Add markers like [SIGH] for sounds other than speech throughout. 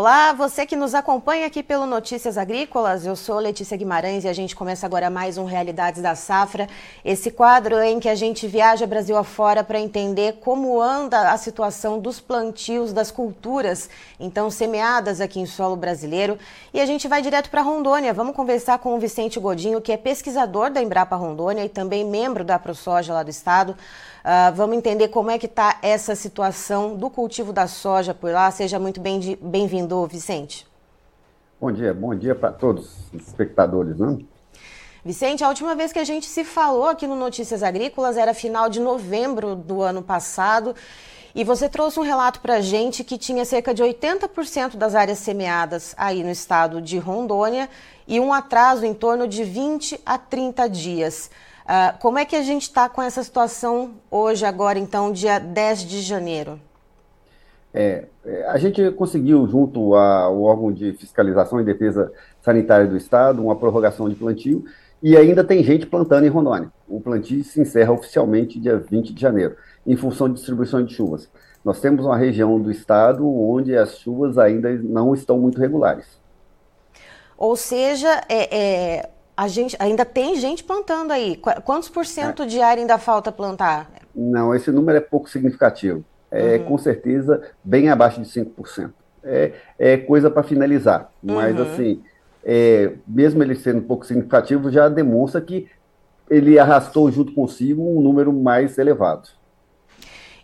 Olá, você que nos acompanha aqui pelo Notícias Agrícolas, eu sou Letícia Guimarães e a gente começa agora mais um Realidades da Safra, esse quadro em que a gente viaja Brasil afora para entender como anda a situação dos plantios das culturas, então semeadas aqui em solo brasileiro. E a gente vai direto para Rondônia, vamos conversar com o Vicente Godinho, que é pesquisador da Embrapa Rondônia e também membro da ProSoja lá do estado. Uh, vamos entender como é que está essa situação do cultivo da soja por lá. Seja muito bem-vindo, Vicente. Bom dia, bom dia para todos os espectadores, né? Vicente, a última vez que a gente se falou aqui no Notícias Agrícolas era final de novembro do ano passado. E você trouxe um relato para a gente que tinha cerca de 80% das áreas semeadas aí no estado de Rondônia e um atraso em torno de 20 a 30 dias. Uh, como é que a gente está com essa situação hoje, agora, então, dia 10 de janeiro? É, é, a gente conseguiu, junto ao órgão de fiscalização e defesa sanitária do Estado, uma prorrogação de plantio e ainda tem gente plantando em Rondônia. O plantio se encerra oficialmente dia 20 de janeiro, em função de distribuição de chuvas. Nós temos uma região do estado onde as chuvas ainda não estão muito regulares. Ou seja, é, é a gente ainda tem gente plantando aí. Quantos por cento é. de área ainda falta plantar? Não, esse número é pouco significativo. É uhum. com certeza bem abaixo de 5%. É, é coisa para finalizar. Mas uhum. assim, é, mesmo ele sendo pouco significativo, já demonstra que ele arrastou junto consigo um número mais elevado.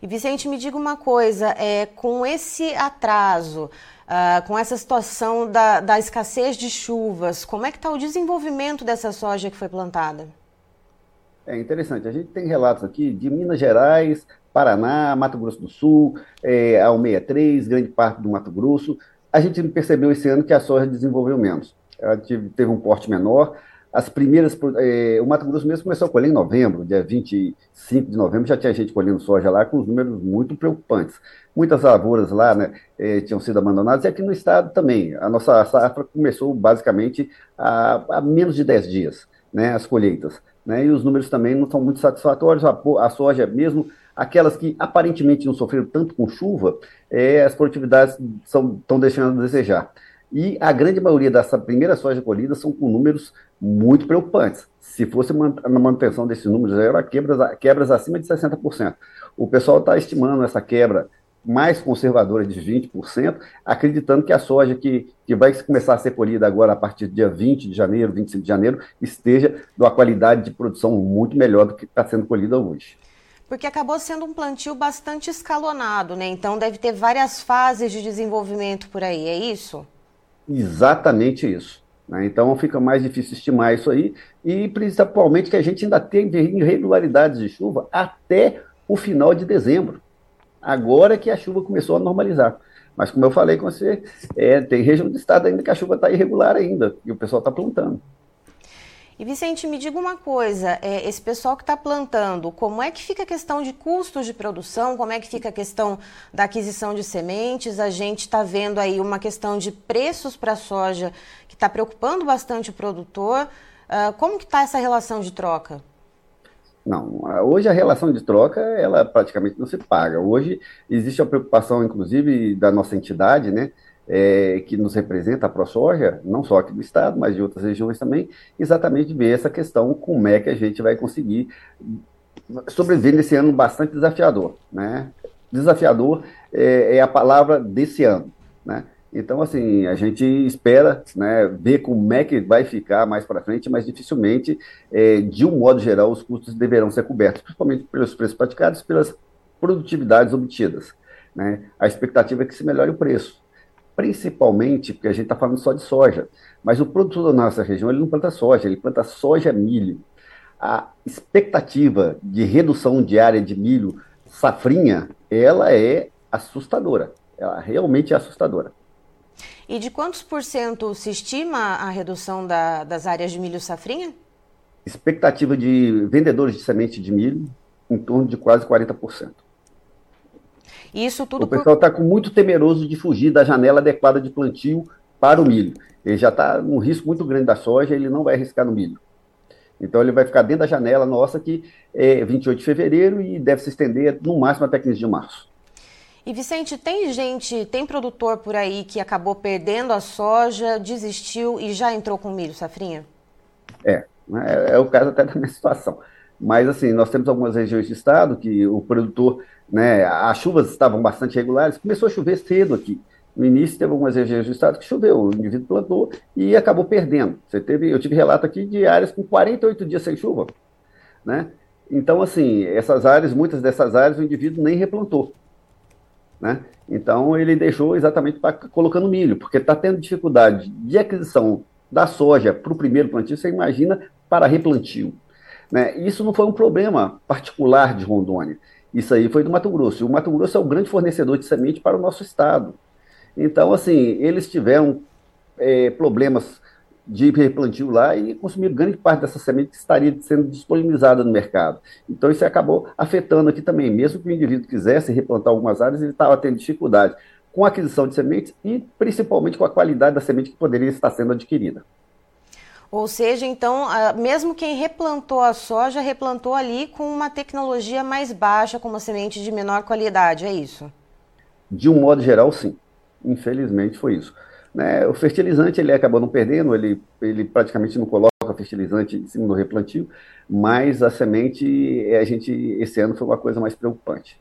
E Vicente, me diga uma coisa, é, com esse atraso, uh, com essa situação da, da escassez de chuvas, como é que está o desenvolvimento dessa soja que foi plantada? É interessante, a gente tem relatos aqui de Minas Gerais, Paraná, Mato Grosso do Sul, é, ao 63, grande parte do Mato Grosso. A gente percebeu esse ano que a soja desenvolveu menos. Ela teve um porte menor, as primeiras, eh, o Mato Grosso mesmo começou a colher em novembro, dia 25 de novembro, já tinha gente colhendo soja lá com os números muito preocupantes. Muitas lavouras lá né, eh, tinham sido abandonadas, e aqui no estado também. A nossa safra começou basicamente a, a menos de 10 dias, né, as colheitas. Né, e os números também não são muito satisfatórios. A, a soja, mesmo aquelas que aparentemente não sofreram tanto com chuva, eh, as produtividades estão deixando a desejar. E a grande maioria dessa primeira soja colhida são com números muito preocupantes. Se fosse na manutenção desses números, era quebras, quebras acima de 60%. O pessoal está estimando essa quebra mais conservadora de 20%, acreditando que a soja que, que vai começar a ser colhida agora a partir do dia 20 de janeiro, 25 de janeiro, esteja de uma qualidade de produção muito melhor do que está sendo colhida hoje. Porque acabou sendo um plantio bastante escalonado, né? Então deve ter várias fases de desenvolvimento por aí, é isso? Exatamente isso. Né? Então fica mais difícil estimar isso aí, e principalmente que a gente ainda tem irregularidades de chuva até o final de dezembro. Agora que a chuva começou a normalizar. Mas como eu falei com você, é, tem região do estado ainda que a chuva está irregular ainda, e o pessoal está plantando. E Vicente, me diga uma coisa, é, esse pessoal que está plantando, como é que fica a questão de custos de produção, como é que fica a questão da aquisição de sementes? A gente está vendo aí uma questão de preços para a soja que está preocupando bastante o produtor. Uh, como que está essa relação de troca? Não, hoje a relação de troca, ela praticamente não se paga. Hoje existe a preocupação, inclusive, da nossa entidade, né, é, que nos representa a ProSoja, não só aqui do estado, mas de outras regiões também, exatamente ver essa questão, como é que a gente vai conseguir sobreviver nesse ano bastante desafiador. Né? Desafiador é, é a palavra desse ano. Né? Então, assim, a gente espera né, ver como é que vai ficar mais para frente, mas dificilmente, é, de um modo geral, os custos deverão ser cobertos, principalmente pelos preços praticados pelas produtividades obtidas. Né? A expectativa é que se melhore o preço principalmente porque a gente está falando só de soja. Mas o produtor da nossa região ele não planta soja, ele planta soja milho. A expectativa de redução de área de milho safrinha, ela é assustadora. Ela realmente é assustadora. E de quantos por cento se estima a redução da, das áreas de milho safrinha? Expectativa de vendedores de semente de milho em torno de quase 40%. Isso tudo o pessoal está por... muito temeroso de fugir da janela adequada de plantio para o milho. Ele já está num risco muito grande da soja, ele não vai arriscar no milho. Então ele vai ficar dentro da janela nossa, que é 28 de fevereiro, e deve se estender no máximo até 15 de março. E Vicente, tem gente, tem produtor por aí que acabou perdendo a soja, desistiu e já entrou com milho, Safrinha? É, é, é o caso até da minha situação. Mas assim, nós temos algumas regiões do estado que o produtor, né, as chuvas estavam bastante regulares, começou a chover cedo aqui. No início teve algumas regiões do estado que choveu, o indivíduo plantou e acabou perdendo. Você teve, eu tive relato aqui de áreas com 48 dias sem chuva, né? Então assim, essas áreas, muitas dessas áreas o indivíduo nem replantou. Né? Então ele deixou exatamente pra, colocando milho, porque está tendo dificuldade de aquisição da soja para o primeiro plantio, você imagina para replantio. Né? Isso não foi um problema particular de Rondônia, isso aí foi do Mato Grosso. E o Mato Grosso é o grande fornecedor de semente para o nosso estado. Então, assim, eles tiveram é, problemas de replantio lá e consumiram grande parte dessa semente que estaria sendo disponibilizada no mercado. Então isso acabou afetando aqui também, mesmo que o indivíduo quisesse replantar algumas áreas, ele estava tendo dificuldade com a aquisição de sementes e principalmente com a qualidade da semente que poderia estar sendo adquirida. Ou seja, então, mesmo quem replantou a soja, replantou ali com uma tecnologia mais baixa, com uma semente de menor qualidade, é isso? De um modo geral, sim. Infelizmente foi isso. Né? O fertilizante ele acabou não perdendo, ele, ele praticamente não coloca fertilizante em cima do replantio, mas a semente, a gente, esse ano foi uma coisa mais preocupante.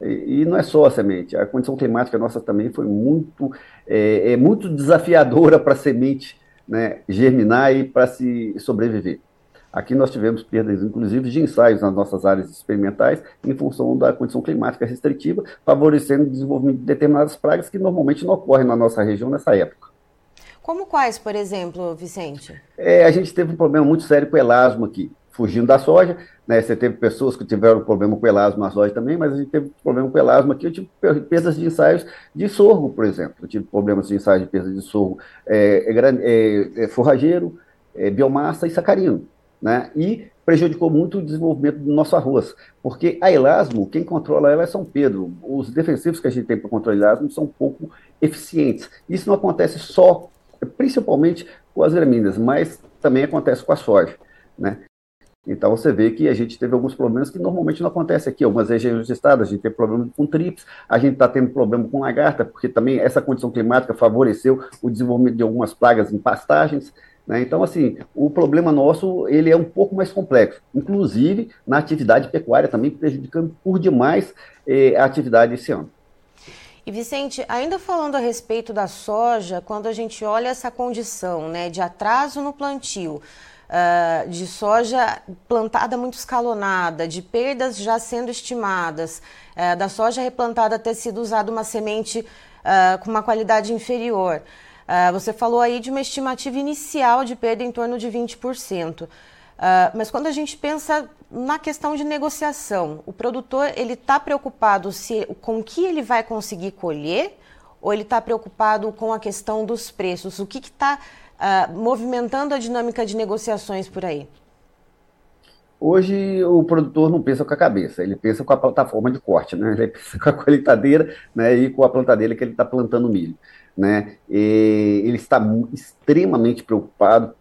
E, e não é só a semente, a condição climática nossa também foi muito, é, é muito desafiadora [LAUGHS] para a semente né, germinar e para se sobreviver. Aqui nós tivemos perdas, inclusive, de ensaios nas nossas áreas experimentais, em função da condição climática restritiva, favorecendo o desenvolvimento de determinadas pragas que normalmente não ocorrem na nossa região nessa época. Como quais, por exemplo, Vicente? É, a gente teve um problema muito sério com o elasmo aqui, fugindo da soja. Né? Você teve pessoas que tiveram problema com o elasmo na soja também, mas a gente teve problema com o elasmo aqui. Eu tive perdas de ensaios de sorgo, por exemplo. Eu tive problemas de ensaios de perda de sorgo é, é, é, forrageiro, é, biomassa e sacarino né? E prejudicou muito o desenvolvimento do nosso arroz, porque a Elasmo, quem controla ela é São Pedro. Os defensivos que a gente tem para controlar Elasmo são um pouco eficientes. Isso não acontece só, principalmente com as gramíneas, mas também acontece com a soja, né? Então você vê que a gente teve alguns problemas que normalmente não acontecem aqui. Algumas regiões do estado, a gente tem problema com trips, a gente está tendo problema com lagarta, porque também essa condição climática favoreceu o desenvolvimento de algumas pragas em pastagens. Né? Então, assim, o problema nosso ele é um pouco mais complexo, inclusive na atividade pecuária também, prejudicando por demais eh, a atividade esse ano. E Vicente, ainda falando a respeito da soja, quando a gente olha essa condição né, de atraso no plantio, uh, de soja plantada muito escalonada, de perdas já sendo estimadas, uh, da soja replantada ter sido usada uma semente uh, com uma qualidade inferior. Uh, você falou aí de uma estimativa inicial de perda em torno de 20%. Uh, ah, mas quando a gente pensa na questão de negociação, o produtor ele está preocupado se, com o que ele vai conseguir colher ou ele está preocupado com a questão dos preços? O que está uh, movimentando a dinâmica de negociações por aí? Hoje o produtor não pensa com a cabeça, ele pensa com a plataforma de corte, né? [LAUGHS] Ele pensa com a colheitadeira né? e com a plantadeira que ele está plantando milho né? E ele está extremamente preocupado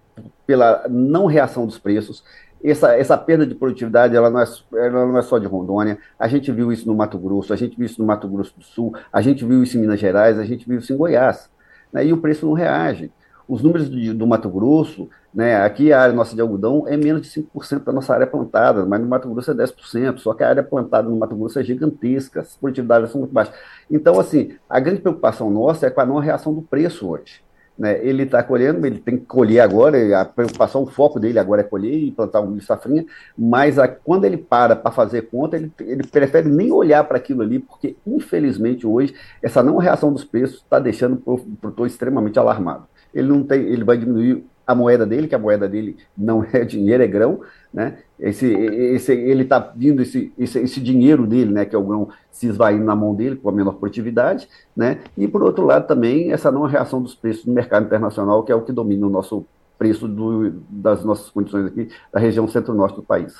pela não reação dos preços. Essa, essa perda de produtividade ela não, é, ela não é só de Rondônia, a gente viu isso no Mato Grosso, a gente viu isso no Mato Grosso do Sul, a gente viu isso em Minas Gerais, a gente viu isso em Goiás. Né? E o preço não reage. Os números do, do Mato Grosso, né, aqui a área nossa de algodão é menos de 5% da nossa área plantada, mas no Mato Grosso é 10%, só que a área plantada no Mato Grosso é gigantesca, as produtividades são muito baixas. Então, assim, a grande preocupação nossa é com a não reação do preço hoje. Né? Ele está colhendo, ele tem que colher agora, a preocupação, o foco dele agora é colher e plantar um milho safrinha, mas a, quando ele para para fazer conta, ele, ele prefere nem olhar para aquilo ali, porque infelizmente hoje essa não reação dos preços está deixando o produtor extremamente alarmado ele não tem, ele vai diminuir a moeda dele, que a moeda dele não [LAUGHS] é dinheiro, é grão, né? Esse, esse, ele está vindo esse, esse, esse, dinheiro dele, né, que é o grão, se esvaindo na mão dele com a menor produtividade, né? E por outro lado também essa não reação dos preços no mercado internacional, que é o que domina o nosso preço do, das nossas condições aqui da região centro-norte do país.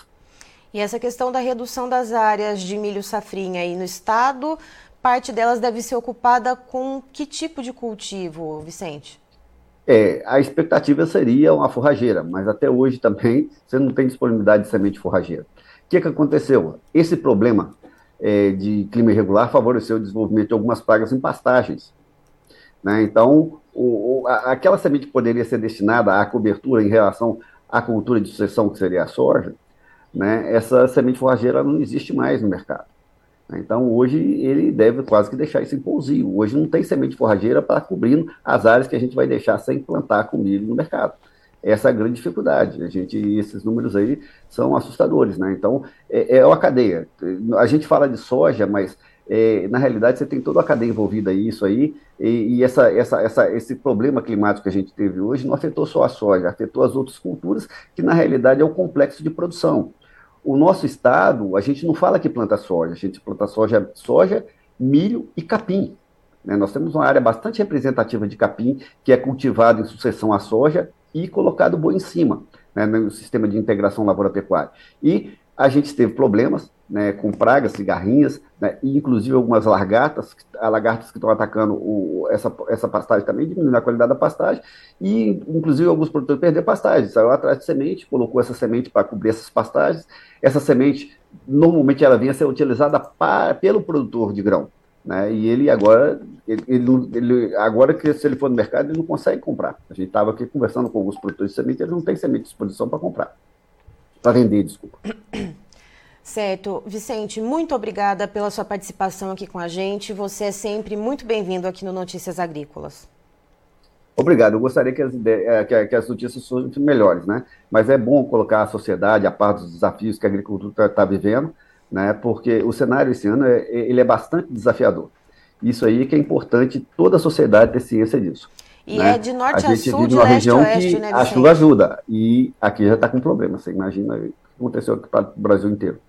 E essa questão da redução das áreas de milho safrinha aí no estado, parte delas deve ser ocupada com que tipo de cultivo, Vicente? É, a expectativa seria uma forrageira, mas até hoje também você não tem disponibilidade de semente forrageira. O que, que aconteceu? Esse problema é, de clima irregular favoreceu o desenvolvimento de algumas pragas em pastagens. Né? Então, o, o, a, aquela semente que poderia ser destinada à cobertura em relação à cultura de sucessão, que seria a soja, né? essa semente forrageira não existe mais no mercado. Então, hoje, ele deve quase que deixar isso em pousio. Hoje não tem semente forrageira para cobrindo as áreas que a gente vai deixar sem plantar com milho no mercado. Essa é a grande dificuldade. A gente, esses números aí são assustadores, né? Então, é, é uma cadeia. A gente fala de soja, mas é, na realidade você tem toda a cadeia envolvida isso aí, e, e essa, essa, essa, esse problema climático que a gente teve hoje não afetou só a soja, afetou as outras culturas, que na realidade é o complexo de produção. O nosso estado, a gente não fala que planta soja, a gente planta soja, soja milho e capim. Né? Nós temos uma área bastante representativa de capim, que é cultivado em sucessão à soja e colocado boi em cima, né, no sistema de integração lavoura-pecuária. E a gente teve problemas né, com pragas, cigarrinhas, né, e inclusive algumas lagartas, lagartas que estão atacando o, essa, essa pastagem também, diminuindo a qualidade da pastagem, e inclusive alguns produtores perderam pastagem, saiu atrás de semente, colocou essa semente para cobrir essas pastagens, essa semente, normalmente ela vinha a ser utilizada para, pelo produtor de grão, né, e ele agora, ele, ele, agora que se ele for no mercado, ele não consegue comprar. A gente estava aqui conversando com alguns produtores de semente, eles não têm semente à disposição para comprar para vender, desculpa. Certo. Vicente, muito obrigada pela sua participação aqui com a gente. Você é sempre muito bem-vindo aqui no Notícias Agrícolas. Obrigado. Eu gostaria que as, ideias, que, as notícias fossem melhores, né? Mas é bom colocar a sociedade a par dos desafios que a agricultura está tá vivendo, né? Porque o cenário esse ano é, ele é bastante desafiador. Isso aí que é importante toda a sociedade ter ciência disso. E né? é de norte a, a sul, de leste a oeste, né, A chuva ajuda. E aqui já está com problema. Você imagina o que aconteceu aqui para o Brasil inteiro.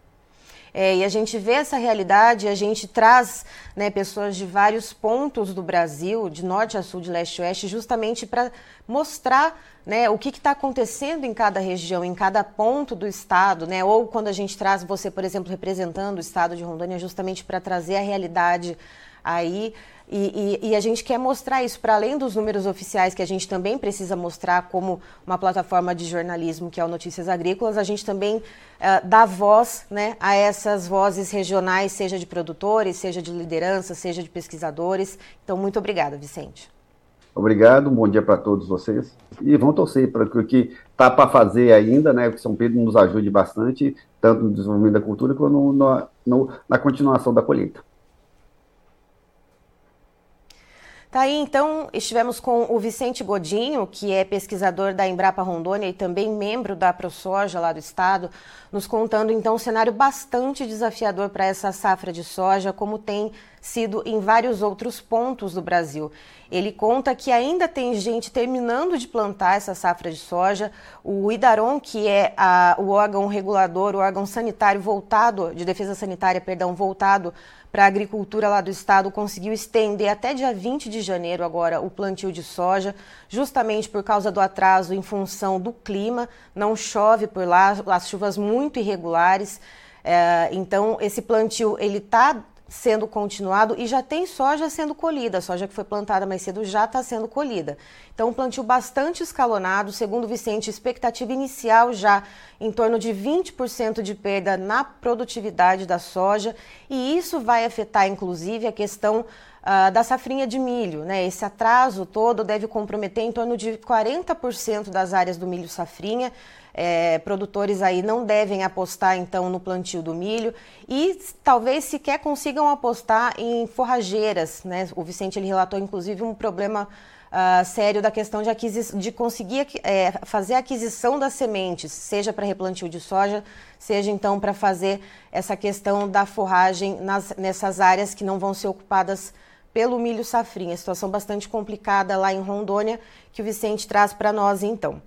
É, e a gente vê essa realidade, a gente traz né, pessoas de vários pontos do Brasil, de norte a sul, de leste a oeste, justamente para mostrar né, o que está acontecendo em cada região, em cada ponto do estado, né? Ou quando a gente traz você, por exemplo, representando o estado de Rondônia, justamente para trazer a realidade aí e, e, e, a gente quer mostrar isso, para além dos números oficiais que a gente também precisa mostrar como uma plataforma de jornalismo, que é o Notícias Agrícolas, a gente também uh, dá voz né, a essas vozes regionais, seja de produtores, seja de liderança, seja de pesquisadores. Então, muito obrigada, Vicente. Obrigado, bom dia para todos vocês. E vamos torcer para que o que está para fazer ainda, né, que São Pedro nos ajude bastante, tanto no desenvolvimento da cultura quanto no, no, na continuação da colheita. Tá aí, então, estivemos com o Vicente Godinho, que é pesquisador da Embrapa Rondônia e também membro da ProSoja lá do estado, nos contando então um cenário bastante desafiador para essa safra de soja, como tem sido em vários outros pontos do Brasil. Ele conta que ainda tem gente terminando de plantar essa safra de soja. O IDARON, que é a, o órgão regulador, o órgão sanitário voltado, de defesa sanitária, perdão, voltado para a agricultura lá do estado conseguiu estender até dia 20 de janeiro agora o plantio de soja, justamente por causa do atraso em função do clima. Não chove por lá, as chuvas muito irregulares. É, então esse plantio ele está sendo continuado e já tem soja sendo colhida. A soja que foi plantada mais cedo já está sendo colhida. Então, um plantio bastante escalonado. Segundo Vicente, expectativa inicial já em torno de 20% de perda na produtividade da soja. E isso vai afetar, inclusive, a questão Uh, da safrinha de milho. Né? Esse atraso todo deve comprometer em torno de 40% das áreas do milho safrinha. É, produtores aí não devem apostar então no plantio do milho e talvez sequer consigam apostar em forrageiras. Né? O Vicente ele relatou inclusive um problema uh, sério da questão de, de conseguir é, fazer a aquisição das sementes, seja para replantio de soja, seja então para fazer essa questão da forragem nas, nessas áreas que não vão ser ocupadas pelo milho safrinha. Situação bastante complicada lá em Rondônia que o Vicente traz para nós então.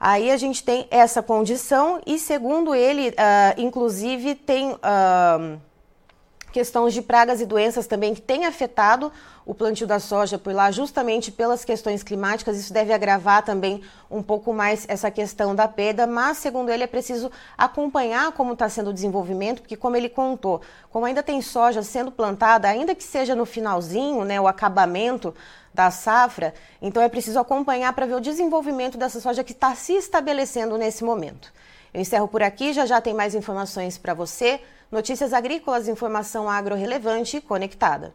Aí a gente tem essa condição e, segundo ele, uh, inclusive tem uh, questões de pragas e doenças também que têm afetado o plantio da soja por lá, justamente pelas questões climáticas. Isso deve agravar também um pouco mais essa questão da perda, mas, segundo ele, é preciso acompanhar como está sendo o desenvolvimento, porque, como ele contou, como ainda tem soja sendo plantada, ainda que seja no finalzinho, né, o acabamento da safra, então é preciso acompanhar para ver o desenvolvimento dessa soja que está se estabelecendo nesse momento. Eu encerro por aqui, já já tem mais informações para você Notícias agrícolas, informação agro relevante e conectada.